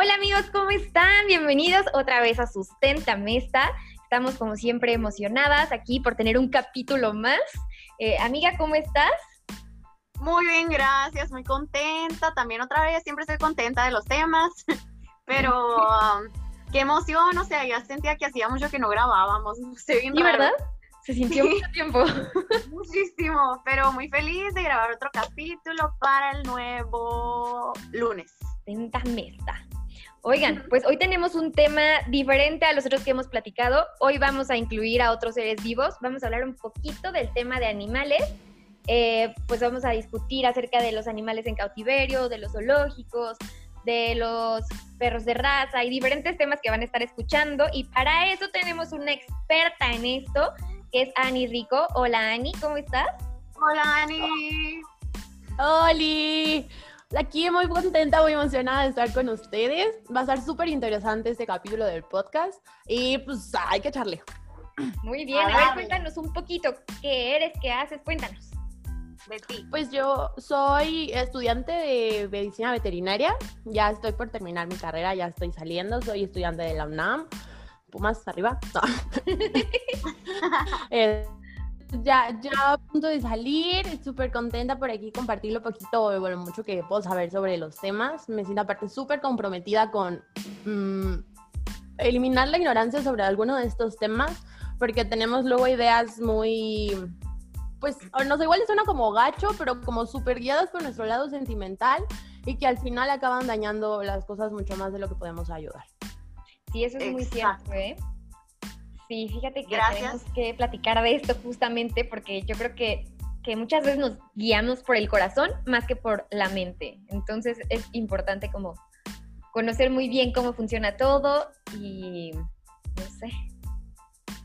Hola amigos, ¿cómo están? Bienvenidos otra vez a Sustenta Mesta. Estamos como siempre emocionadas aquí por tener un capítulo más. Eh, amiga, ¿cómo estás? Muy bien, gracias, muy contenta. También otra vez siempre estoy contenta de los temas, pero um, qué emoción, o sea, ya sentía que hacía mucho que no grabábamos. Sí, ¿verdad? Se sintió mucho tiempo. Muchísimo, pero muy feliz de grabar otro capítulo para el nuevo lunes. Sustenta Mesta. Oigan, pues hoy tenemos un tema diferente a los otros que hemos platicado. Hoy vamos a incluir a otros seres vivos. Vamos a hablar un poquito del tema de animales. Eh, pues vamos a discutir acerca de los animales en cautiverio, de los zoológicos, de los perros de raza y diferentes temas que van a estar escuchando. Y para eso tenemos una experta en esto, que es Ani Rico. Hola Ani, ¿cómo estás? Hola Ani. Oli. Aquí muy contenta, muy emocionada de estar con ustedes. Va a estar súper interesante este capítulo del podcast y pues hay que echarle. Muy bien, a, ver, cuéntanos un poquito. ¿Qué eres? ¿Qué haces? Cuéntanos. Betty. Pues yo soy estudiante de medicina veterinaria. Ya estoy por terminar mi carrera, ya estoy saliendo. Soy estudiante de la UNAM. Pumas arriba. eh, ya, ya a punto de salir, súper contenta por aquí compartir lo poquito, bueno, mucho que puedo saber sobre los temas. Me siento aparte súper comprometida con mm, eliminar la ignorancia sobre alguno de estos temas, porque tenemos luego ideas muy, pues, no sé, igual suena como gacho, pero como súper guiadas por nuestro lado sentimental y que al final acaban dañando las cosas mucho más de lo que podemos ayudar. Sí, eso es muy cierto, ¿eh? Sí, fíjate que tenemos que platicar de esto justamente porque yo creo que, que muchas veces nos guiamos por el corazón más que por la mente. Entonces es importante como conocer muy bien cómo funciona todo y no sé.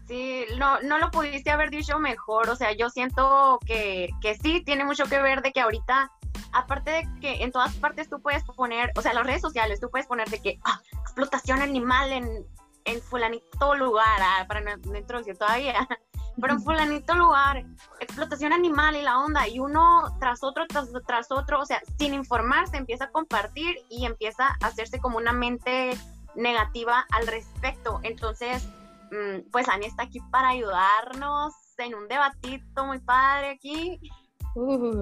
Sí, no, no lo pudiste haber dicho mejor, o sea, yo siento que, que sí, tiene mucho que ver de que ahorita aparte de que en todas partes tú puedes poner, o sea, las redes sociales, tú puedes poner de que ah, explotación animal en en fulanito lugar, ah, para no, introducir todavía, pero en fulanito lugar, explotación animal y la onda, y uno tras otro, tras, tras otro, o sea, sin informarse, empieza a compartir y empieza a hacerse como una mente negativa al respecto. Entonces, mm, pues Ani está aquí para ayudarnos en un debatito muy padre aquí. Uh,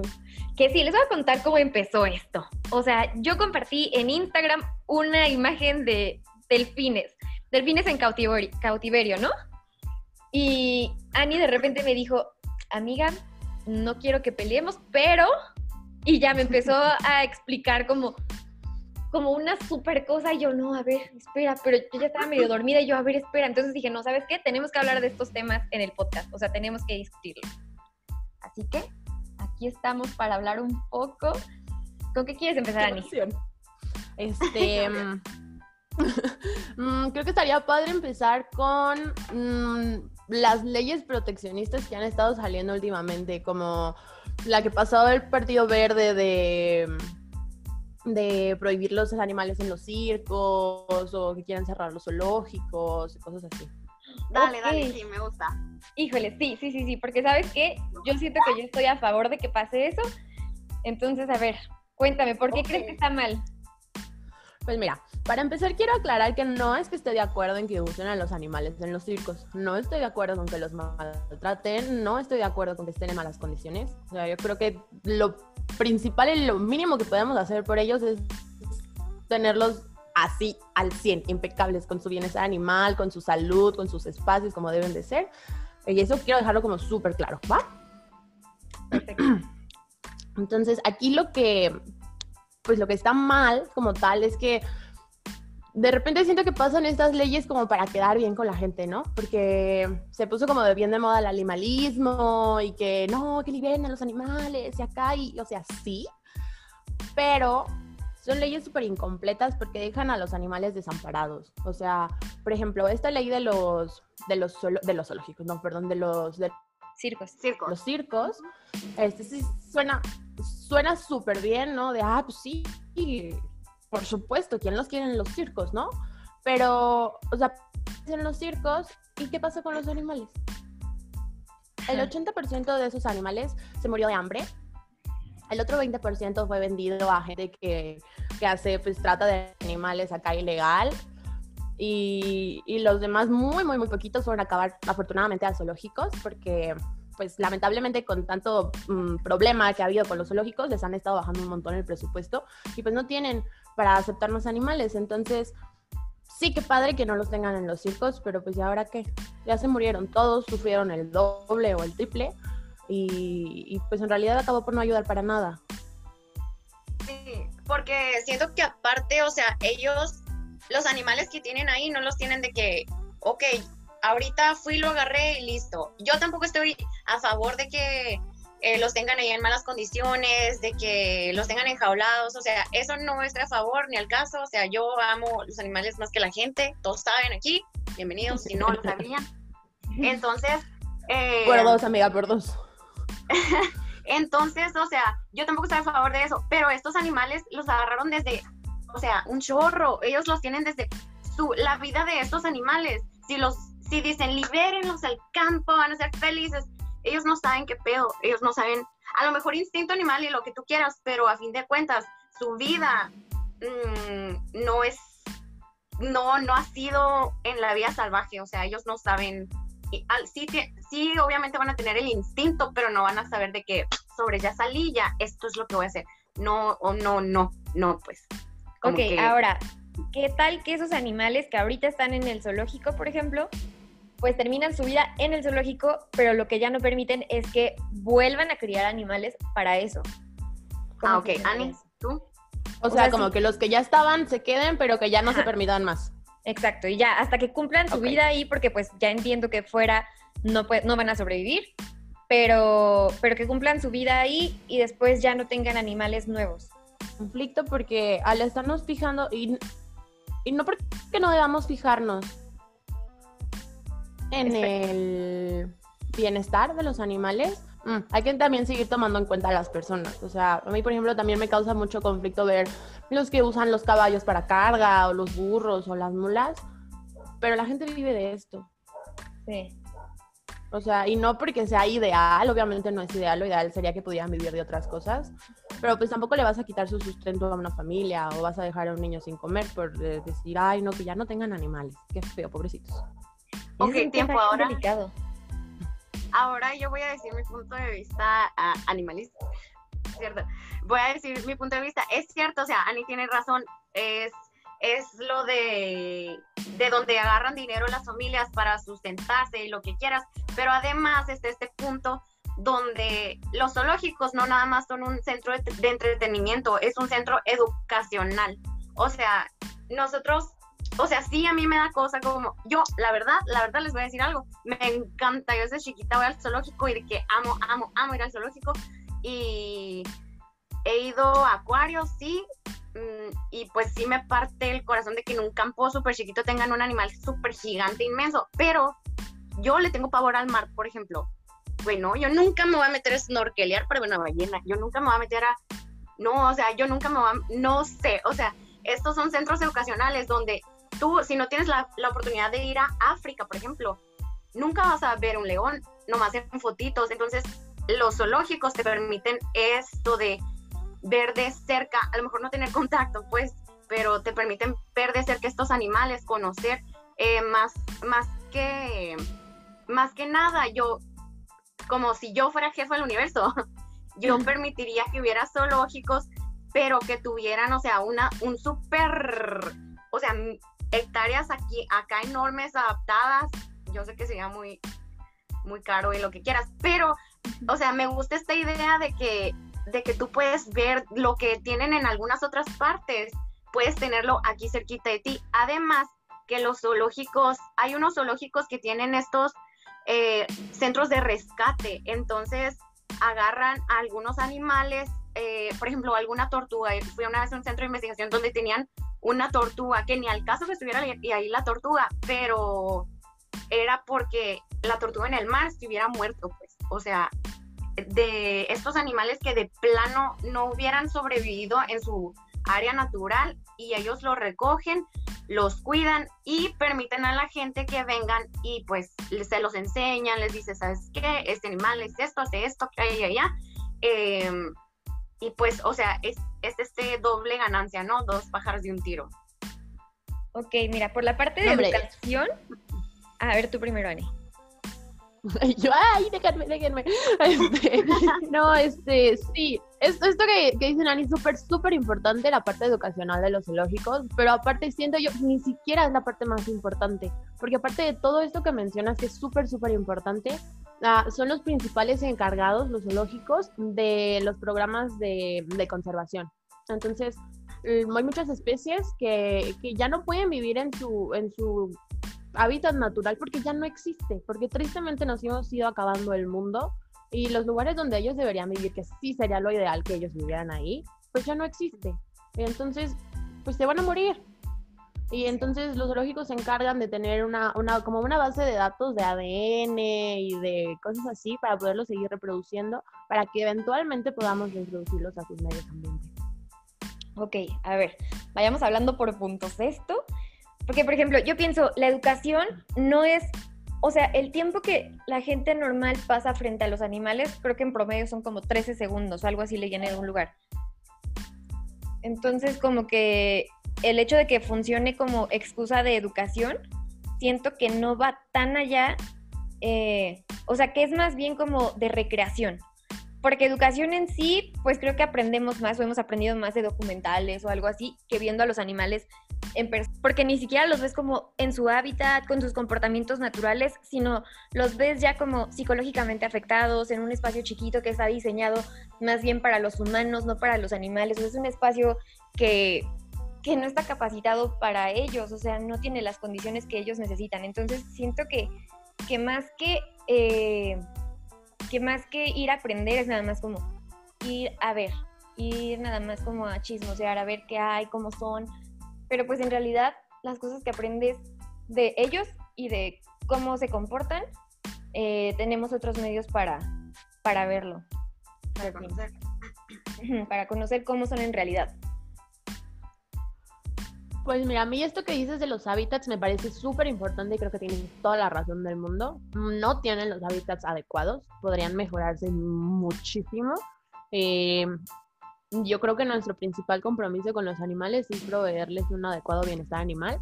que sí, les voy a contar cómo empezó esto. O sea, yo compartí en Instagram una imagen de delfines delfines en cautiverio, cautiverio, ¿no? Y Annie de repente me dijo, amiga, no quiero que peleemos, pero... Y ya me empezó a explicar como, como una super cosa y yo, no, a ver, espera, pero yo ya estaba medio dormida y yo, a ver, espera. Entonces dije, no, ¿sabes qué? Tenemos que hablar de estos temas en el podcast, o sea, tenemos que discutirlo. Así que aquí estamos para hablar un poco. ¿Con qué quieres empezar, Ani? Este... Mm, creo que estaría padre empezar con mm, las leyes proteccionistas que han estado saliendo últimamente, como la que pasó el Partido Verde de, de prohibir los animales en los circos o que quieren cerrar los zoológicos y cosas así. Dale, dale, sí, me gusta. Híjole, sí, sí, sí, sí, porque sabes qué, yo siento que yo estoy a favor de que pase eso. Entonces, a ver, cuéntame, ¿por qué crees que está mal? Pues mira, para empezar quiero aclarar que no es que esté de acuerdo en que usen a los animales en los circos. No estoy de acuerdo con que los maltraten, no estoy de acuerdo con que estén en malas condiciones. O sea, yo creo que lo principal y lo mínimo que podemos hacer por ellos es tenerlos así al 100, impecables con su bienestar animal, con su salud, con sus espacios como deben de ser. Y eso quiero dejarlo como súper claro, ¿va? Entonces, aquí lo que pues lo que está mal como tal es que de repente siento que pasan estas leyes como para quedar bien con la gente, ¿no? Porque se puso como de bien de moda el animalismo y que no, que liberen a los animales y acá, y o sea, sí, pero son leyes súper incompletas porque dejan a los animales desamparados. O sea, por ejemplo, esta ley de los, de los, de los zoológicos, no, perdón, de los... circos. circos. Los circos, este sí suena suena súper bien, ¿no? De, ah, pues sí, por supuesto, ¿quién los quiere en los circos, no? Pero, o sea, en los circos, ¿y qué pasa con los animales? El 80% de esos animales se murió de hambre. El otro 20% fue vendido a gente que que hace pues trata de animales acá ilegal. Y, y los demás muy, muy, muy poquitos fueron a acabar afortunadamente a zoológicos porque pues lamentablemente con tanto mm, problema que ha habido con los zoológicos, les han estado bajando un montón el presupuesto y pues no tienen para aceptar los animales. Entonces, sí que padre que no los tengan en los circos, pero pues ya ahora qué, ya se murieron todos, sufrieron el doble o el triple y, y pues en realidad acabó por no ayudar para nada. Sí, porque siento que aparte, o sea, ellos, los animales que tienen ahí no los tienen de que, ok, ahorita fui, lo agarré y listo. Yo tampoco estoy a favor de que eh, los tengan ahí en malas condiciones, de que los tengan enjaulados, o sea, eso no es a favor ni al caso, o sea, yo amo los animales más que la gente, todos saben aquí, bienvenidos si no lo sabían. Entonces... Eh, por dos, amiga, por dos. Entonces, o sea, yo tampoco estoy a favor de eso, pero estos animales los agarraron desde, o sea, un chorro, ellos los tienen desde su, la vida de estos animales. Si los si dicen libérenlos al campo, van a ser felices, ellos no saben qué pedo, ellos no saben, a lo mejor instinto animal y lo que tú quieras, pero a fin de cuentas, su vida mm, no es, no, no ha sido en la vida salvaje, o sea, ellos no saben, sí, sí, obviamente van a tener el instinto, pero no van a saber de que sobre ya salí, ya esto es lo que voy a hacer. No, o no, no, no, pues. Ok, ahora, ¿qué tal que esos animales que ahorita están en el zoológico, por ejemplo, pues terminan su vida en el zoológico, pero lo que ya no permiten es que vuelvan a criar animales para eso. Ah, ok. Ani, ¿tú? O, sea, como que los que ya estaban se queden, pero que ya no se permitan más. Exacto, y ya hasta que cumplan su vida ahí, porque pues ya entiendo que fuera no, no van a sobrevivir, pero, pero que cumplan su vida ahí y después ya no tengan animales nuevos. Conflicto porque al estarnos fijando, y, y no porque no debamos fijarnos, en el bienestar de los animales, mm, hay que también seguir tomando en cuenta a las personas. O sea, a mí, por ejemplo, también me causa mucho conflicto ver los que usan los caballos para carga, o los burros, o las mulas, pero la gente vive de esto. Sí. O sea, y no porque sea ideal, obviamente no es ideal, lo ideal sería que pudieran vivir de otras cosas, pero pues tampoco le vas a quitar su sustento a una familia o vas a dejar a un niño sin comer por decir, ay, no, que ya no tengan animales. Qué feo, pobrecitos. Ok, tiempo ahora. Ahora yo voy a decir mi punto de vista animalista, ¿cierto? Voy a decir mi punto de vista. Es cierto, o sea, Ani tiene razón, es, es lo de, de donde agarran dinero las familias para sustentarse y lo que quieras, pero además está este punto donde los zoológicos no nada más son un centro de entretenimiento, es un centro educacional. O sea, nosotros o sea, sí a mí me da cosa como, yo, la verdad, la verdad les voy a decir algo, me encanta, yo desde chiquita voy al zoológico y que amo, amo, amo ir al zoológico y he ido a acuarios, sí, y pues sí me parte el corazón de que en un campo súper chiquito tengan un animal súper gigante, inmenso, pero yo le tengo pavor al mar, por ejemplo. Bueno, yo nunca me voy a meter a snorkelear para una ballena, yo nunca me voy a meter a... No, o sea, yo nunca me voy a... No sé, o sea, estos son centros educacionales donde tú, si no tienes la, oportunidad de ir a África, por ejemplo, nunca vas a ver un león, nomás en fotitos. Entonces, los zoológicos te permiten esto de ver de cerca, a lo mejor no tener contacto, pues, pero te permiten ver de cerca estos animales, conocer eh, más, más que, más que nada, yo, como si yo fuera jefe del universo, yo permitiría que hubiera zoológicos, pero que tuvieran, o sea, una, un súper, o sea, hectáreas aquí, acá enormes, adaptadas. Yo sé que sería muy, muy caro y lo que quieras, pero, o sea, me gusta esta idea de que, de que tú puedes ver lo que tienen en algunas otras partes, puedes tenerlo aquí cerquita de ti. Además, que los zoológicos, hay unos zoológicos que tienen estos eh, centros de rescate, entonces agarran a algunos animales, eh, por ejemplo, alguna tortuga. Fui una vez a un centro de investigación donde tenían una tortuga, que ni al caso que estuviera ahí la tortuga, pero era porque la tortuga en el mar estuviera muerto, pues. O sea, de estos animales que de plano no hubieran sobrevivido en su área natural y ellos lo recogen, los cuidan y permiten a la gente que vengan y pues se los enseñan, les dice, ¿sabes qué? Este animal es esto, hace esto, que hay allá. Em, y pues, o sea, es es este doble ganancia, ¿no? Dos pájaros de un tiro. Ok, mira, por la parte de educación, a ver tú primero, Ani. Yo, ay, déjenme, déjenme. Este, no, este, sí, esto, esto que, que dicen Ani es súper, súper importante, la parte educacional de los zoológicos, pero aparte siento yo, ni siquiera es la parte más importante, porque aparte de todo esto que mencionas, que es súper, súper importante, ah, son los principales encargados, los zoológicos, de los programas de, de conservación. Entonces, mm, hay muchas especies que, que, ya no pueden vivir en su, en su hábitat natural porque ya no existe, porque tristemente nos hemos ido acabando el mundo y los lugares donde ellos deberían vivir, que sí sería lo ideal que ellos vivieran ahí, pues ya no existe. Entonces, pues se van a morir. Y entonces los zoológicos se encargan de tener una, una, como una base de datos de ADN y de cosas así para poderlos seguir reproduciendo, para que eventualmente podamos introducirlos a sus medios ambientes. Ok, a ver, vayamos hablando por puntos esto. Porque, por ejemplo, yo pienso, la educación no es, o sea, el tiempo que la gente normal pasa frente a los animales, creo que en promedio son como 13 segundos algo así le llené en un lugar. Entonces, como que el hecho de que funcione como excusa de educación, siento que no va tan allá, eh, o sea, que es más bien como de recreación. Porque educación en sí, pues creo que aprendemos más o hemos aprendido más de documentales o algo así que viendo a los animales en porque ni siquiera los ves como en su hábitat, con sus comportamientos naturales, sino los ves ya como psicológicamente afectados en un espacio chiquito que está diseñado más bien para los humanos, no para los animales. es un espacio que, que no está capacitado para ellos, o sea, no tiene las condiciones que ellos necesitan. Entonces siento que, que más que... Eh, que más que ir a aprender es nada más como ir a ver, ir nada más como a chismosear, a ver qué hay, cómo son, pero pues en realidad las cosas que aprendes de ellos y de cómo se comportan, eh, tenemos otros medios para, para verlo. Para conocer. Para conocer cómo son en realidad. Pues mira, a mí esto que dices de los hábitats me parece súper importante y creo que tienen toda la razón del mundo. No tienen los hábitats adecuados, podrían mejorarse muchísimo. Eh, yo creo que nuestro principal compromiso con los animales es proveerles un adecuado bienestar animal.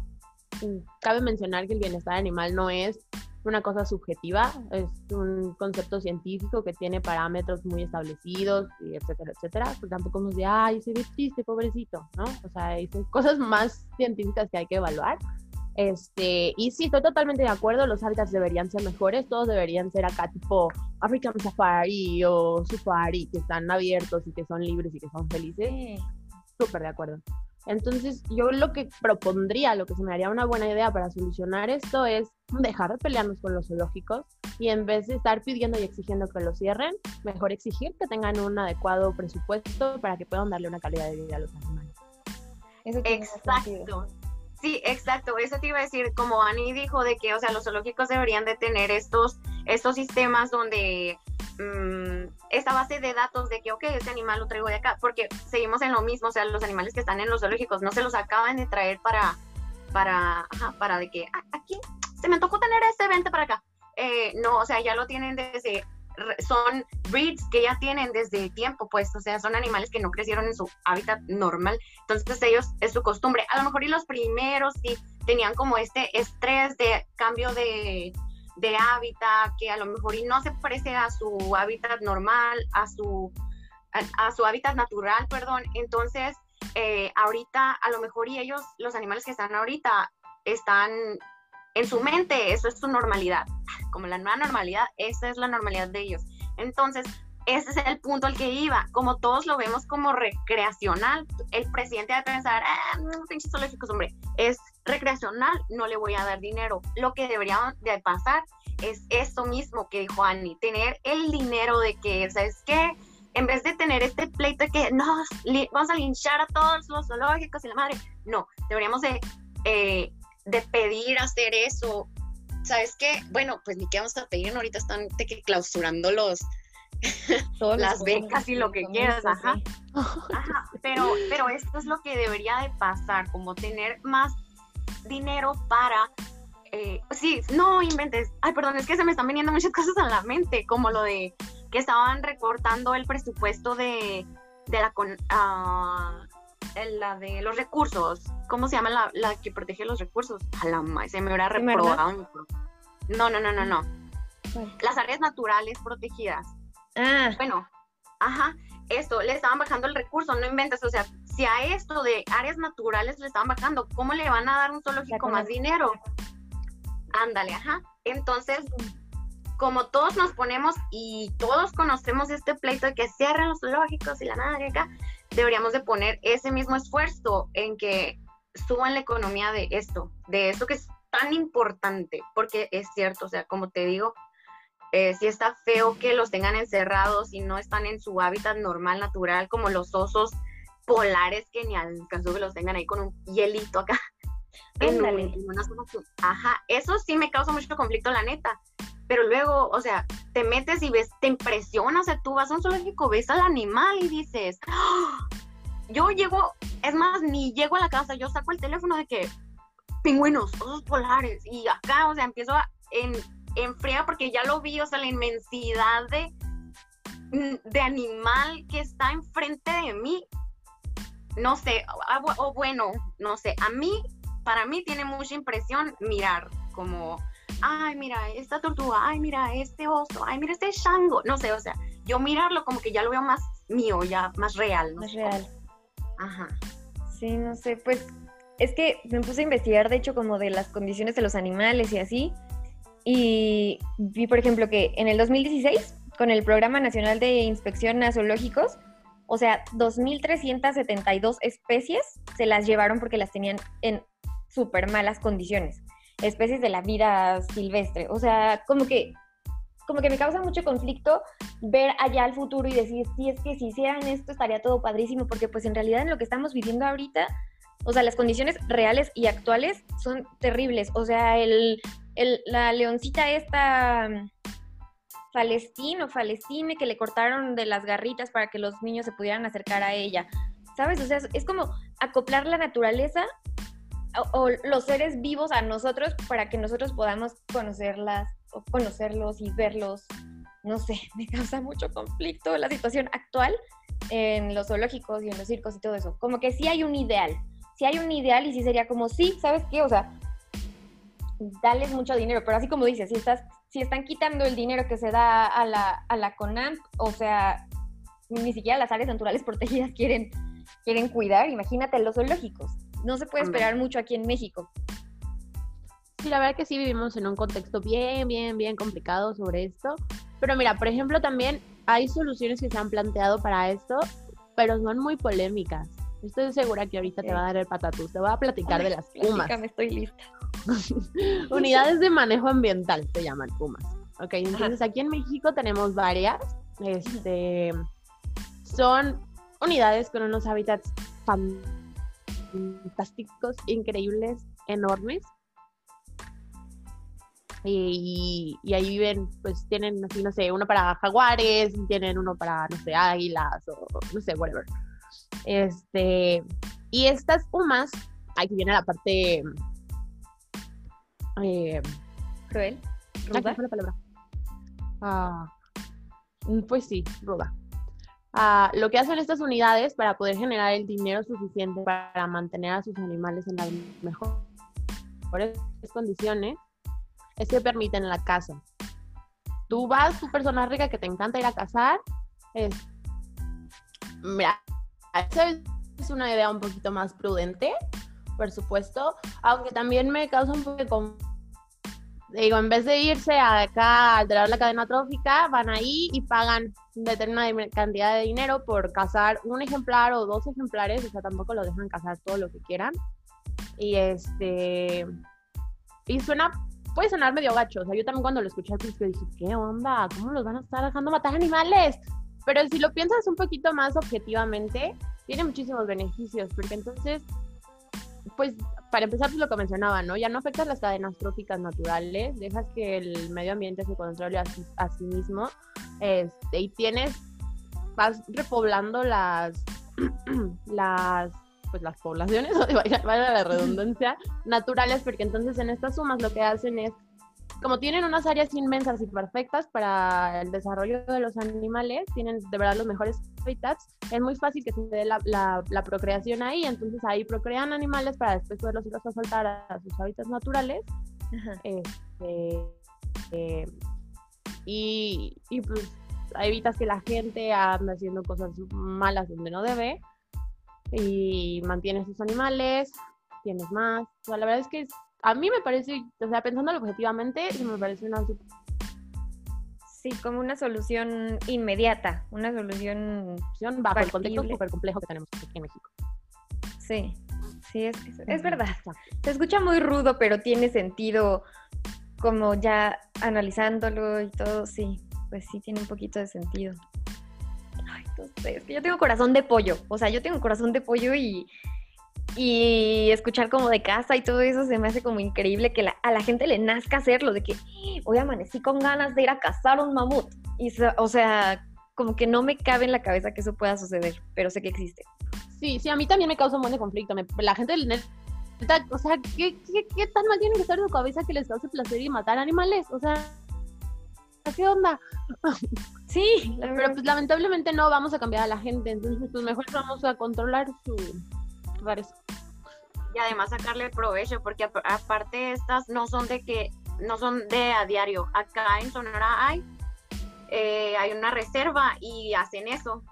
Cabe mencionar que el bienestar animal no es una cosa subjetiva, es un concepto científico que tiene parámetros muy establecidos, y etcétera, etcétera. Por tampoco nos de, ay, se ve triste, pobrecito, ¿no? O sea, son cosas más científicas que hay que evaluar. Este, y sí, estoy totalmente de acuerdo, los hábitats deberían ser mejores, todos deberían ser acá tipo African Safari o Safari, que están abiertos y que son libres y que son felices. Súper de acuerdo. Entonces, yo lo que propondría, lo que se me haría una buena idea para solucionar esto es dejar de pelearnos con los zoológicos y en vez de estar pidiendo y exigiendo que lo cierren, mejor exigir que tengan un adecuado presupuesto para que puedan darle una calidad de vida a los animales. Exacto. Sí, exacto. Eso te iba a decir, como Ani dijo, de que, o sea, los zoológicos deberían de tener estos, estos sistemas donde mm, esta base de datos de que, ok, este animal lo traigo de acá, porque seguimos en lo mismo, o sea, los animales que están en los zoológicos no se los acaban de traer para, para, ajá, para de que, ah, aquí, se me tocó tener este evento para acá. Eh, no, o sea, ya lo tienen desde son breeds que ya tienen desde tiempo, pues, o sea, son animales que no crecieron en su hábitat normal, entonces ellos es su costumbre. A lo mejor y los primeros sí tenían como este estrés de cambio de, de hábitat, que a lo mejor y no se parece a su hábitat normal, a su, a, su hábitat natural, perdón. Entonces, eh, ahorita a lo mejor y ellos, los animales que están ahorita, están en su mente, eso es su normalidad como la nueva normalidad, esa es la normalidad de ellos. Entonces, ese es el punto al que iba. Como todos lo vemos como recreacional, el presidente va pensar, ah, no, pinches zoológicos, hombre, es recreacional, no le voy a dar dinero. Lo que debería de pasar es esto mismo que dijo Annie, tener el dinero de que, ¿sabes qué? En vez de tener este pleito de que no, vamos a linchar a todos los zoológicos y la madre, no, deberíamos de, eh, de pedir hacer eso ¿sabes qué? Bueno, pues ni qué vamos a pedir, ahorita están clausurando los las becas y lo que quieras, ajá. ajá. Pero, pero esto es lo que debería de pasar, como tener más dinero para eh, sí, no inventes. Ay, perdón, es que se me están viniendo muchas cosas a la mente, como lo de que estaban recortando el presupuesto de, de la con, ah, la de los recursos. ¿Cómo se llama la, la que protege los recursos? A la ma- se me hubiera reprobado. No, no, no, no, no. Las áreas naturales protegidas. Ah, Bueno, ajá, esto, le estaban bajando el recurso, no inventes, o sea, si a esto de áreas naturales le estaban bajando, ¿cómo le van a dar un zoológico más dinero? Ándale, ajá. Entonces, como todos nos ponemos y todos conocemos este pleito de que cierren los zoológicos y la madre acá, deberíamos de poner ese mismo esfuerzo en que suban la economía de esto, de esto que es tan importante, porque es cierto, o sea, como te digo, eh, sí está feo que los tengan encerrados y no están en su hábitat normal, natural, como los osos polares, que ni al caso que los tengan ahí con un hielito acá. en un- en una zona. Ajá, eso sí me causa mucho conflicto, la neta. Pero luego, o sea, te metes y ves, te impresiona, o sea, tú vas a un zoológico, ves al animal y dices, ¡Ah! yo llego, es más, ni llego a la casa, yo saco el teléfono de que pingüinos, osos polares, y acá, o sea, empiezo a, en, en fría porque ya lo vi, o sea, la inmensidad de, mm, de animal que está enfrente de mí. No sé, o, o- bueno, no sé, a mí, para mí tiene mucha impresión mirar como, ay, mira, esta tortuga, ay, mira, este oso, ay, mira, este chango, no sé, o sea, yo mirarlo como que ya lo veo más mío, ya más real, no más real. Ajá. Sí, no sé, pues es que me puse a investigar, de hecho, como de las condiciones de los animales y así. Y vi, por ejemplo, que en el 2016, con el Programa Nacional de Inspección a Zoológicos, o sea, 2.372 especies se las llevaron porque las tenían en súper malas condiciones. Especies de la vida silvestre. O sea, como que, como que me causa mucho conflicto ver allá al futuro y decir, sí, es que si hicieran esto estaría todo padrísimo, porque pues en realidad en lo que estamos viviendo ahorita, o sea, las condiciones reales y actuales son terribles. O sea, el, el- la leoncita esta Falestín o Falestine que le cortaron de las garritas para que los niños se pudieran acercar a ella. ¿Sabes? O sea, es, como acoplar la naturaleza o, o los seres vivos a nosotros para que nosotros podamos conocerlas o conocerlos y verlos. No sé, me causa mucho conflicto la situación actual en los zoológicos y en los circos y todo eso. Como que sí hay un ideal, sí hay un ideal y sí sería como, sí, ¿sabes qué? O sea, dales mucho dinero, pero así como dices, si estás, si están quitando el dinero que se da a la, a la CONAMP, o sea, ni siquiera las áreas naturales protegidas quieren, quieren cuidar, imagínate los zoológicos. No se puede esperar mucho aquí en México. Sí, la verdad que sí vivimos en un contexto bien, bien, bien complicado sobre esto. Pero mira, por ejemplo, también hay soluciones que se han planteado para esto, pero son muy polémicas. Estoy segura que ahorita te va a dar el patatús. Te voy a platicar de las pumas. Platícame, estoy lista. Unidades de manejo ambiental se llaman pumas. Ok, entonces aquí en México tenemos varias. Este, son unidades con unos hábitats fantásticos, increíbles, enormes. Y, y ahí viven, pues tienen así, no sé, uno para jaguares, tienen uno para, no sé, águilas o no sé, whatever. Este, y estas pumas, aquí viene la parte eh, Cruel. ruda. ¿cuál fue la palabra? Ah, mm, pues sí, ruda. Ah, lo que hacen estas unidades para poder generar el dinero suficiente para mantener a sus animales en las mejores condiciones es que permiten la caza. Tú vas, tu persona rica que te encanta ir a cazar, es, mira, esa es una idea un poquito más prudente, por supuesto, aunque también me causa un poco de digo, en vez de irse acá a alterar la cadena trófica, van ahí y pagan determinada cantidad de dinero por cazar un ejemplar o dos ejemplares, o sea, tampoco lo dejan cazar todo lo que quieran. Y este, y suena, puede sonar medio gacho, o sea, yo también cuando lo escuché al principio dije, ¿qué onda? ¿Cómo los van a estar dejando matar animales? Pero si lo piensas un poquito más objetivamente, tiene muchísimos beneficios, porque entonces, pues, para empezar, pues lo que mencionaba, ¿no? Ya no afectas las cadenas tróficas naturales, dejas que el medio ambiente se controle a sí, a sí mismo, este, y tienes, vas repoblando las, las, pues las poblaciones, vaya, vaya la redundancia, naturales, porque entonces en estas sumas lo que hacen es como tienen unas áreas inmensas y perfectas para el desarrollo de los animales, tienen de verdad los mejores hábitats, es muy fácil que se dé la, la, procreación ahí, entonces ahí procrean animales para después poderlos ir a soltar a, sus hábitats naturales. Este, eh, y, y pues evitas que la gente ande haciendo cosas malas donde no debe y mantienes sus animales, tienes más. O sea, la verdad es que a mí me parece, o sea, pensándolo objetivamente, me parece una... Sí, como una solución inmediata, una solución... Bajo el contexto súper complejo que tenemos aquí en México. Sí, sí, es, es verdad. Se escucha muy rudo, pero tiene sentido como ya analizándolo y todo, sí, pues sí tiene un poquito de sentido. Ay, entonces, es que yo tengo corazón de pollo, o sea, yo tengo corazón de pollo y, y escuchar como de casa y todo eso se me hace como increíble que a la gente le nazca hacerlo, de que hoy amanecí con ganas de ir a cazar un mamut. Y, o sea, como que no me cabe en la cabeza que eso pueda suceder, pero sé que existe. Sí, sí, a mí también me causa un buen de conflicto. la gente o sea, ¿qué, qué, tan mal tiene que estar en su cabeza que les cause placer y matar animales? O sea, ¿qué onda? Sí, pero pues lamentablemente no vamos a cambiar a la gente, entonces pues mejor vamos a controlar su y además sacarle provecho, porque aparte estas no son de que, no son de a diario. Acá en Sonora hay, eh, hay una reserva y hacen eso,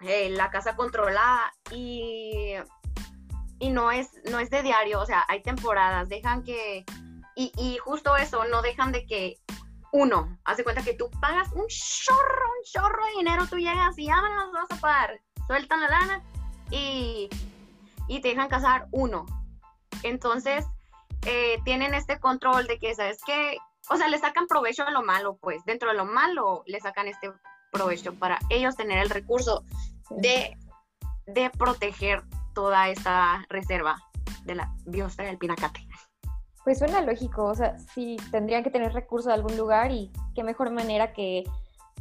eh, la casa controlada y, y no, es, no es de diario, o sea, hay temporadas, dejan que, y, y justo eso, no dejan de que uno, hace cuenta que tú pagas un chorro, un chorro de dinero, tú llegas y ya las vas a pagar, sueltan la lana y y te dejan casar uno. Entonces, eh, tienen este control de que, ¿sabes qué? O sea, le sacan provecho a lo malo, pues dentro de lo malo le sacan este provecho para ellos tener el recurso de, de proteger toda esta reserva de la biosfera del Pinacate. Pues suena lógico, o sea, sí tendrían que tener recursos de algún lugar y qué mejor manera que,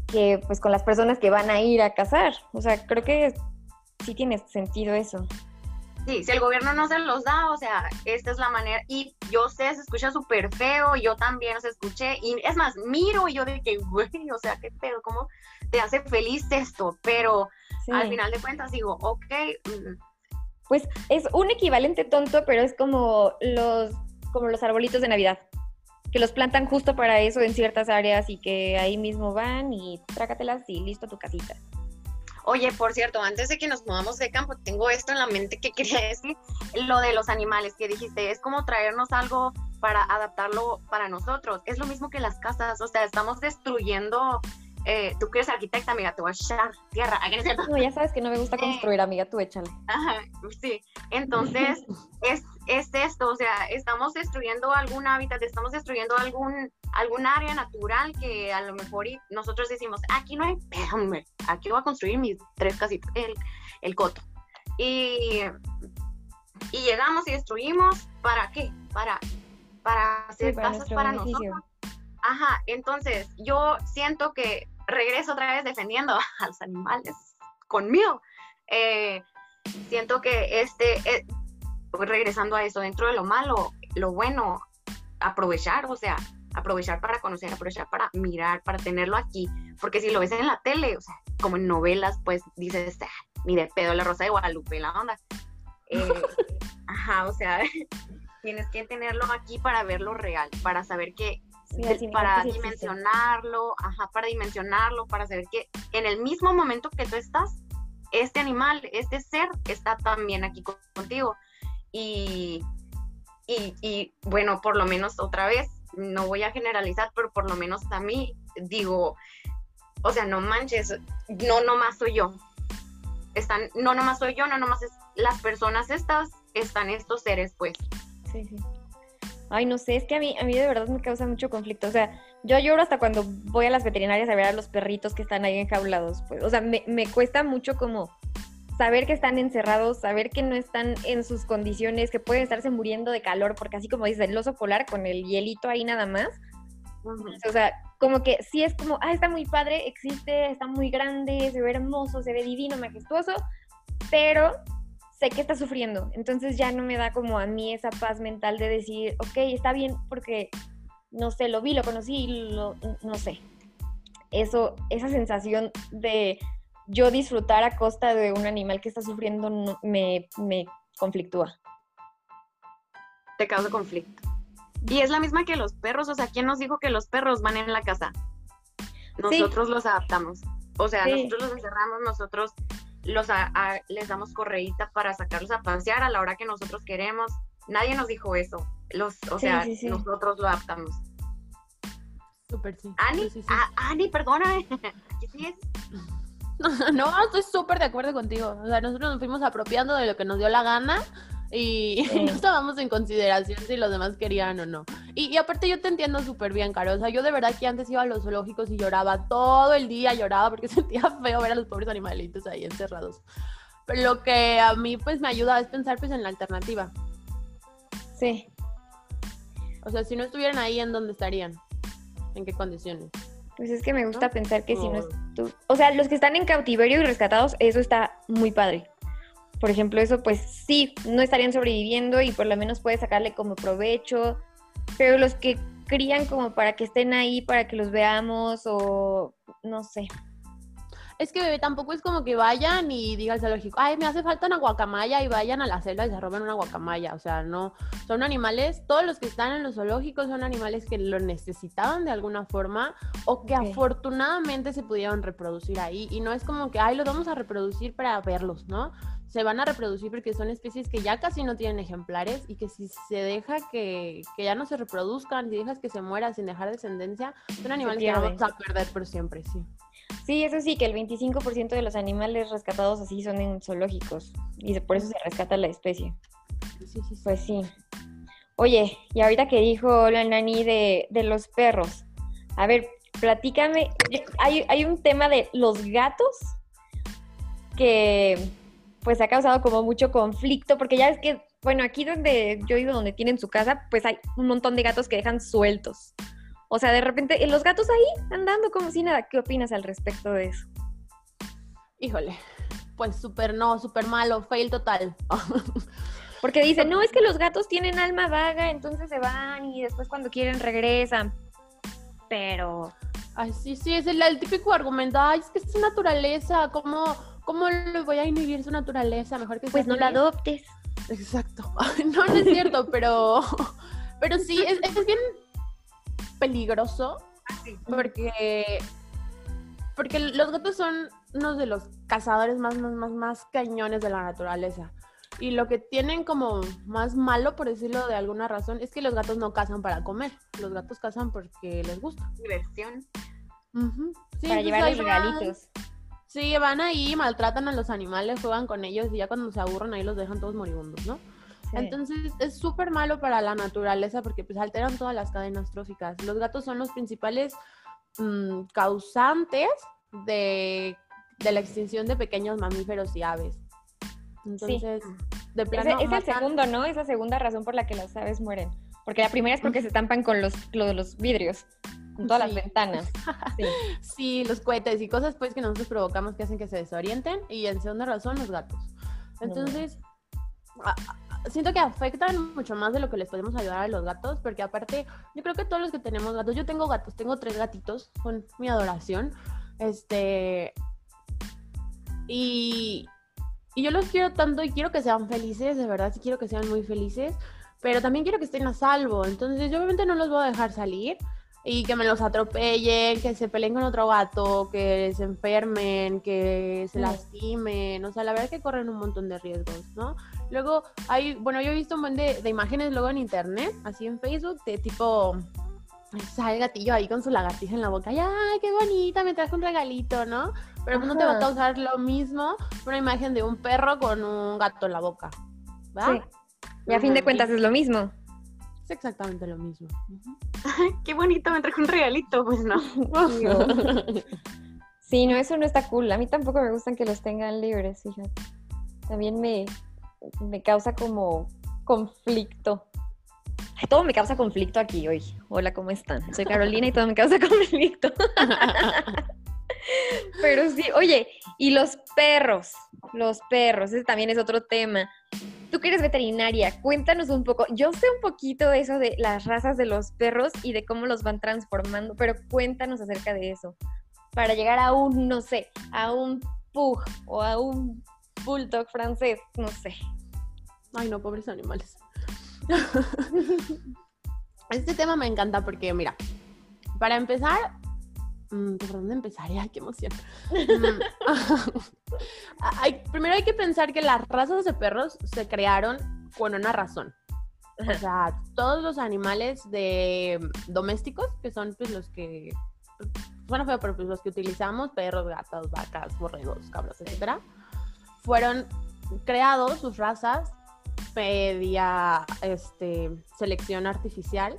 que pues con las personas que van a ir a cazar. O sea, creo que sí tiene sentido eso. Sí, si el gobierno no se los da, o sea, esta es la manera, y yo sé, se escucha súper feo, yo también se escuché, y es más, miro y yo de que, güey, o sea, qué pedo, ¿cómo te hace feliz esto? Pero al final de cuentas digo, ok. Mm. Pues es un equivalente tonto, pero es como los, como los arbolitos de Navidad, que los plantan justo para eso en ciertas áreas y que ahí mismo van y trácatelas y listo tu casita. Oye, por cierto, antes de que nos movamos de campo, tengo esto en la mente que quería decir, lo de los animales que dijiste, es como traernos algo para adaptarlo para nosotros. Es lo mismo que las casas, o sea, estamos destruyendo eh, tú que eres arquitecta, amiga, te voy a echar tierra. No, ya sabes que no me gusta construir, amiga, tú échale. Ajá, sí. Entonces, es, es esto, o sea, estamos destruyendo algún hábitat, estamos destruyendo algún, algún área natural que a lo mejor nosotros decimos, aquí no hay pedo, aquí voy a construir mis tres casitas, el, el coto. Y, y llegamos y destruimos, ¿para qué? Para, para hacer casas para nosotros. Ajá, entonces yo siento que regreso otra vez defendiendo a los animales conmigo. Eh, siento que este, eh, regresando a eso, dentro de lo malo, lo bueno, aprovechar, o sea, aprovechar para conocer, aprovechar para mirar, para tenerlo aquí, porque si lo ves en la tele, o sea, como en novelas, pues dices, ah, ni de pedo la rosa de Guadalupe, la onda. Eh, ajá, o sea, tienes que tenerlo aquí para verlo real, para saber que para dimensionarlo, ajá, para dimensionarlo, para saber que en el mismo momento que tú estás, este animal, este ser está también aquí contigo. Y, y, y, bueno, por lo menos otra vez, no voy a generalizar, pero por lo menos a mí digo, o sea, no manches, no nomás soy yo. Están, no nomás soy yo, no nomás es las personas estas, están estos seres, pues. Sí, sí. Ay, no sé, es que a mí, a mí de verdad me causa mucho conflicto. O sea, yo lloro hasta cuando voy a las veterinarias a ver a los perritos que están ahí enjaulados. Pues, o sea, me, me cuesta mucho como saber que están encerrados, saber que no están en sus condiciones, que pueden estarse muriendo de calor, porque así como dices, el oso polar con el hielito ahí nada más. O sea, como que sí es como, ah, está muy padre, existe, está muy grande, se ve hermoso, se ve divino, majestuoso, pero sé que está sufriendo. Entonces ya no me da como a mí esa paz mental de decir, ok, está bien porque no sé, lo vi, lo conocí, lo, no sé. Eso, esa sensación de yo disfrutar a costa de un animal que está sufriendo me, me conflictúa. Te causa conflicto. Y es la misma que los perros, o sea, ¿quién nos dijo que los perros van en la casa? Nosotros los adaptamos. O sea, nosotros los encerramos, nosotros los les damos correíta para sacarlos a pasear a la hora que nosotros queremos. Nadie nos dijo eso. Los, o sea, nosotros lo adaptamos. Súper sí. Ani, ah, Ani, es? No, estoy súper de acuerdo contigo. O sea, nosotros nos fuimos apropiando de lo que nos dio la gana y no estábamos en consideración si los demás querían o no. Y, aparte yo te entiendo súper bien, Caro. O sea, yo de verdad que antes iba a los zoológicos y lloraba todo el día, lloraba porque sentía feo ver a los pobres animalitos ahí encerrados. Pero lo que a mí pues me ayuda es pensar pues en la alternativa. Sí. O sea, si no estuvieran ahí, ¿en dónde estarían? ¿En qué condiciones? Pues es que me gusta pensar que si no es tú. O sea, los que están en cautiverio y rescatados, eso está muy padre. Por ejemplo, eso pues sí, no estarían sobreviviendo y por lo menos puedes sacarle como provecho. Pero los que crían como para que estén ahí, para que los veamos o no sé. Es que tampoco es como que vayan y diga el zoológico, ay, me hace falta una guacamaya y vayan a la selva y se roben una guacamaya. O sea, no, son animales, todos los que están en los zoológicos son animales que lo necesitaban de alguna forma o que afortunadamente se pudieron reproducir ahí. Y no es como que, ay, los vamos a reproducir para verlos, ¿no? Se van a reproducir porque son especies que ya casi no tienen ejemplares y que si se deja que, que ya no se reproduzcan, si dejas que se mueran sin dejar descendencia, son animales que vamos a perder por siempre, sí. Sí, eso sí, que el 25% de los animales rescatados así son en zoológicos y por eso se rescata la especie. Sí, sí, Pues sí. Oye, y ahorita que dijo la nani de, de los perros, a ver, platícame, hay, hay un tema de los gatos que pues ha causado como mucho conflicto, porque ya es que, bueno, aquí donde yo vivo, donde tienen su casa, pues hay un montón de gatos que dejan sueltos. O sea, de repente, los gatos ahí andando como si nada. ¿Qué opinas al respecto de eso? Híjole, pues súper no, súper malo, fail total. Porque dicen, no, es que los gatos tienen alma vaga, entonces se van y después cuando quieren regresan. Pero... Ay, sí, sí, es el, el típico argumento, ay, es que es naturaleza, ¿cómo, ¿cómo lo voy a inhibir su naturaleza? Mejor que Pues no la adoptes. Exacto. no, no es cierto, pero, pero sí, es, es bien peligroso porque, porque los gatos son uno de los cazadores más, más, más, más cañones de la naturaleza. Y lo que tienen como más malo, por decirlo de alguna razón, es que los gatos no cazan para comer. Los gatos cazan porque les gusta. Diversión. para pues llevar los regalitos. Sí, van ahí, maltratan a los animales, juegan con ellos y ya cuando se aburren ahí los dejan todos moribundos, ¿no? Entonces es súper malo para la naturaleza porque pues alteran todas las cadenas tróficas. Los gatos son los principales mm, causantes de, la extinción de pequeños mamíferos y aves. Entonces, de plano, es, el segundo, ¿no? Es la segunda razón por la que las aves mueren. Porque la primera es porque se tampan con los, los vidrios, con todas las ventanas. Sí. sí. los cohetes y cosas pues que nosotros provocamos que hacen que se desorienten. Y en segunda razón, los gatos. Entonces, siento que afectan mucho más de lo que les podemos ayudar a los gatos, porque aparte, yo creo que todos los que tenemos gatos, yo tengo gatos, tengo tres gatitos, con mi adoración, este, y, y yo los quiero tanto y quiero que sean felices, de verdad, sí quiero que sean muy felices, pero también quiero que estén a salvo, entonces yo obviamente no los voy a dejar salir, y que me los atropellen, que se peleen con otro gato, que se enfermen, que se lastimen, o sea, la verdad es que corren un montón de riesgos, ¿no? Luego hay, bueno, yo he visto un montón de, imágenes luego en internet, así en Facebook, de tipo, sale el gatillo ahí con su lagartija en la boca, y ¡ay, qué bonita! Me traje un regalito, ¿no? Pero pues no te va a causar lo mismo una imagen de un perro con un gato en la boca, ¿va? Sí. Y a fin de cuentas es lo mismo. Es exactamente lo mismo. Qué bonito, me traje un regalito, pues no. sí, no, eso no está cool. A mí tampoco me gustan que los tengan libres, fíjate. También me, me causa como conflicto. todo me causa conflicto aquí hoy. Hola, ¿cómo están? Soy Carolina y todo me causa conflicto. Pero sí, oye, y los perros, los perros, ese también es otro tema. Tú que eres veterinaria, cuéntanos un poco. Yo sé un poquito de eso de las razas de los perros y de cómo los van transformando, pero cuéntanos acerca de eso. Para llegar a un, no sé, a un pug o a un bulldog francés, no sé. Ay, no, pobres animales. este tema me encanta porque, mira, para empezar, mm, ¿por dónde empezaría? qué emoción. Mm, primero hay que pensar que las razas de perros se crearon con una razón. O sea, todos los animales de domésticos, que son pues los que, bueno, pero pues los que utilizamos, perros, gatos, vacas, borregos, cabros, etcétera, fueron creados sus razas media este, selección artificial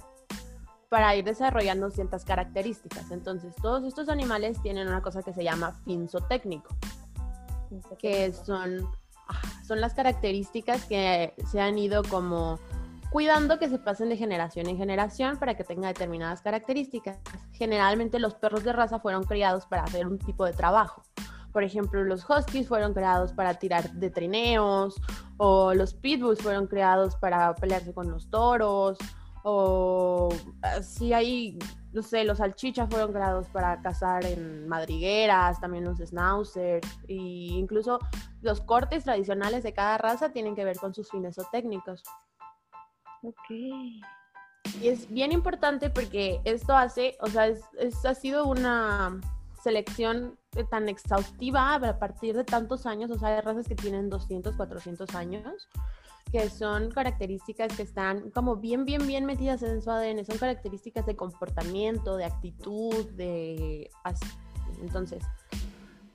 para ir desarrollando ciertas características. Entonces, todos estos animales tienen una cosa que se llama finzotécnico, que son, son las características que se han ido como cuidando que se pasen de generación en generación para que tenga determinadas características. Generalmente los perros de raza fueron criados para hacer un tipo de trabajo. Por ejemplo, los huskies fueron creados para tirar de trineos, o los pitbulls fueron creados para pelearse con los toros, o si hay, no sé, los salchichas fueron creados para cazar en madrigueras, también los schnauzers, e incluso los cortes tradicionales de cada raza tienen que ver con sus fines o técnicos. Ok. Y es bien importante porque esto hace, o sea, es, ha sido una selección tan exhaustiva a partir de tantos años, o sea, hay razas que tienen 200, 400 años, que son características que están como bien, bien, bien metidas en su ADN, son características de comportamiento, de actitud, de... Entonces,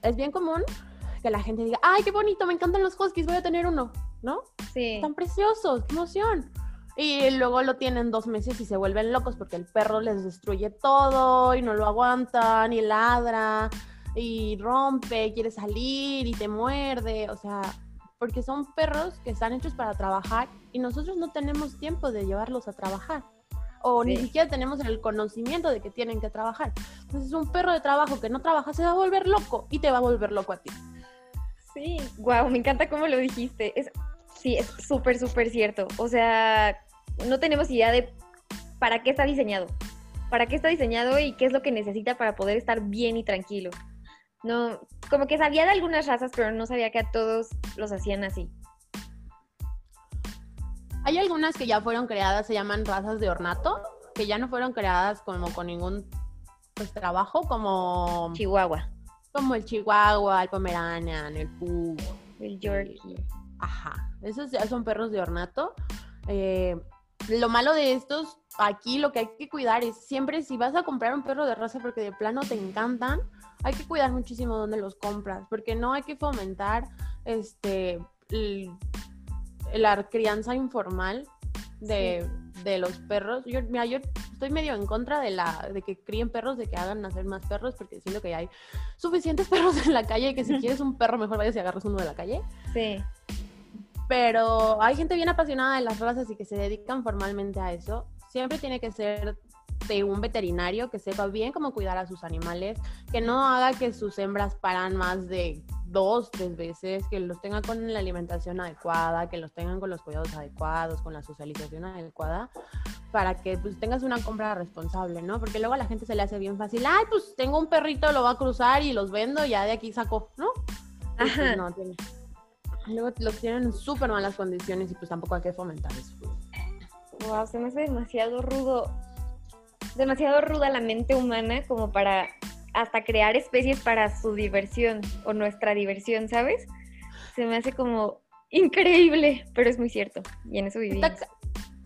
es bien común que la gente diga, ay, qué bonito, me encantan los huskies, voy a tener uno, ¿no? Sí. Están preciosos, qué emoción. Y luego lo tienen dos meses y se vuelven locos porque el perro les destruye todo y no lo aguantan y ladra y rompe, quiere salir y te muerde. O sea, porque son perros que están hechos para trabajar y nosotros no tenemos tiempo de llevarlos a trabajar. O ni siquiera tenemos el conocimiento de que tienen que trabajar. Entonces, un perro de trabajo que no trabaja se va a volver loco y te va a volver loco a ti. Sí, wow, me encanta cómo lo dijiste. Es, sí, es súper, súper cierto. O sea, no tenemos idea de para qué está diseñado, para qué está diseñado y qué es lo que necesita para poder estar bien y tranquilo. No, como que sabía de algunas razas, pero no sabía que a todos los hacían así. Hay algunas que ya fueron creadas, se llaman razas de ornato, que ya no fueron creadas como con ningún pues, trabajo, como... Chihuahua. Como el Chihuahua, el Pomeranian, el Pug. El Yorkie. Ajá, esos ya son perros de ornato. Eh, lo malo de estos, aquí lo que hay que cuidar es siempre si vas a comprar un perro de raza porque de plano te encantan, hay que cuidar muchísimo dónde los compras, porque no hay que fomentar este la crianza informal de, los perros. Yo, mira, yo estoy medio en contra de la de que críen perros, de que hagan nacer más perros, porque siento que hay suficientes perros en la calle que si quieres un perro mejor vayas y agarras uno de la calle. Sí pero hay gente bien apasionada de las razas y que se dedican formalmente a eso. Siempre tiene que ser de un veterinario que sepa bien cómo cuidar a sus animales, que no haga que sus hembras paran más de dos, tres veces, que los tenga con la alimentación adecuada, que los tengan con los cuidados adecuados, con la socialización adecuada, para que pues tengas una compra responsable, ¿no? Porque luego a la gente se le hace bien fácil, ay, pues tengo un perrito, lo va a cruzar y los vendo ya de aquí saco, ¿no? Pues, Ajá. no, tiene, Luego los tienen en súper malas condiciones y pues tampoco hay que fomentar eso. Wow, se me hace demasiado rudo, demasiado ruda la mente humana como para hasta crear especies para su diversión o nuestra diversión, ¿sabes? Se me hace como increíble, pero es muy cierto. Y en eso vivimos.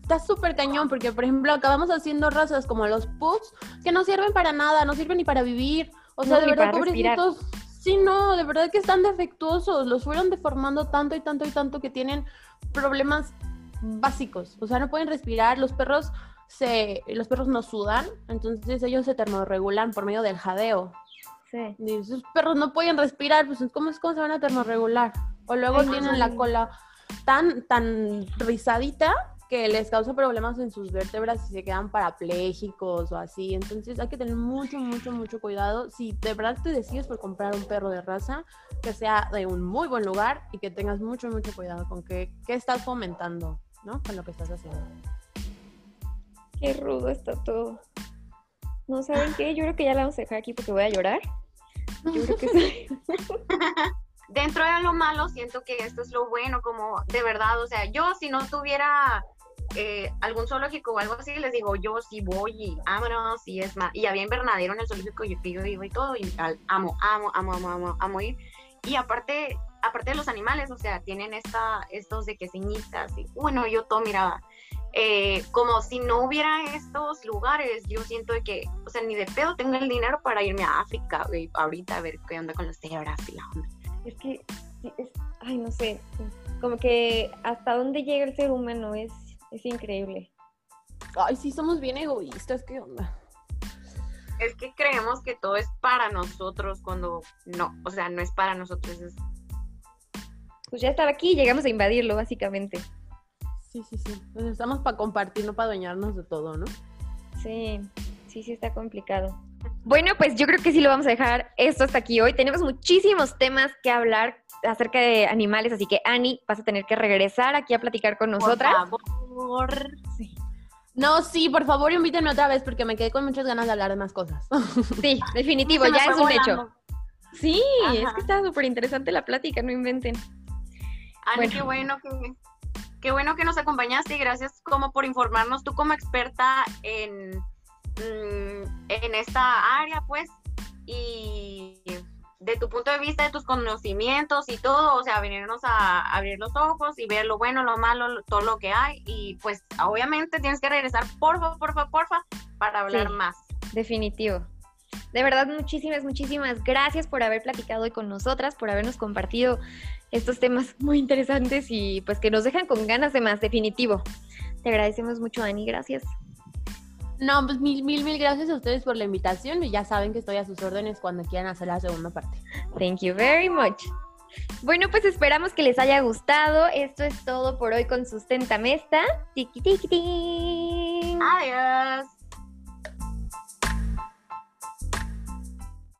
Está súper cañón porque, por ejemplo, acabamos haciendo razas como los pugs que no sirven para nada, no sirven ni para vivir. O sea, de verdad, pobrecitos, Sí, no, de verdad que están defectuosos, los fueron deformando tanto y tanto y tanto que tienen problemas básicos, o sea, no pueden respirar, los perros se los perros no sudan, entonces ellos se termorregulan por medio del jadeo. Sí. Y esos perros no pueden respirar, pues ¿cómo, cómo se van a termorregular? O luego tienen la cola tan tan rizadita que les causa problemas en sus vértebras y se quedan parapléjicos o así. Entonces hay que tener mucho, mucho, mucho cuidado. Si de verdad te decides por comprar un perro de raza, que sea de un muy buen lugar y que tengas mucho, mucho cuidado con qué, qué estás fomentando, ¿no? Con lo que estás haciendo. Qué rudo está todo. No saben qué, yo creo que ya la vamos a dejar aquí porque voy a llorar. Yo creo que sí. Dentro de lo malo, siento que esto es lo bueno, como de verdad, o sea, yo si no tuviera eh, algún zoológico o algo así, les digo, yo sí voy y vámonos, y es más, y había invernadero en el zoológico, yo, yo iba y todo, y amo, amo, amo, amo, amo, amo ir. Y aparte, aparte de los animales, o sea, tienen esta, estos de que ceñitas, y bueno, yo todo miraba, eh, como si no hubiera estos lugares, yo siento que, o sea, ni de pedo tengo el dinero para irme a África, güey, ahorita a ver qué onda con las cebras y la onda. Es que, es, ay, no sé, como que hasta dónde llega el ser humano es, es increíble. Ay, sí, somos bien egoístas, ¿qué onda? Es que creemos que todo es para nosotros cuando no, o sea, no es para nosotros, es Pues ya estaba aquí y llegamos a invadirlo, básicamente. Sí, sí, sí. Pues estamos para compartir, no para adueñarnos de todo, ¿no? Sí, sí, sí está complicado. Bueno, pues yo creo que sí lo vamos a dejar esto hasta aquí hoy. Tenemos muchísimos temas que hablar acerca de animales, así que Ani, vas a tener que regresar aquí a platicar con nosotras. Por favor. No, sí, por favor invítenme otra vez porque me quedé con muchas ganas de hablar de más cosas. Sí, definitivo, ya es un volando. hecho. Sí, es que está súper interesante la plática, no inventen. Ani, Bueno. qué bueno que qué bueno que nos acompañaste y gracias como por informarnos tú como experta en mm, en esta área, pues y de tu punto de vista, de tus conocimientos y todo, o sea, venirnos a abrir los ojos y ver lo bueno, lo malo, lo- todo lo que hay y pues obviamente tienes que regresar, porfa, porfa, porfa, para hablar Sí. más. Definitivo. De verdad, muchísimas, muchísimas gracias por haber platicado hoy con nosotras, por habernos compartido estos temas muy interesantes y pues que nos dejan con ganas de más, definitivo. Te agradecemos mucho, Ani, gracias. No, pues mil, mil, mil gracias a ustedes por la invitación y ya saben que estoy a sus órdenes cuando quieran hacer la segunda parte. Thank you very much. Bueno, pues esperamos que les haya gustado. Esto es todo por hoy con Sustenta Mesta. Tiki tiki ting. Adiós.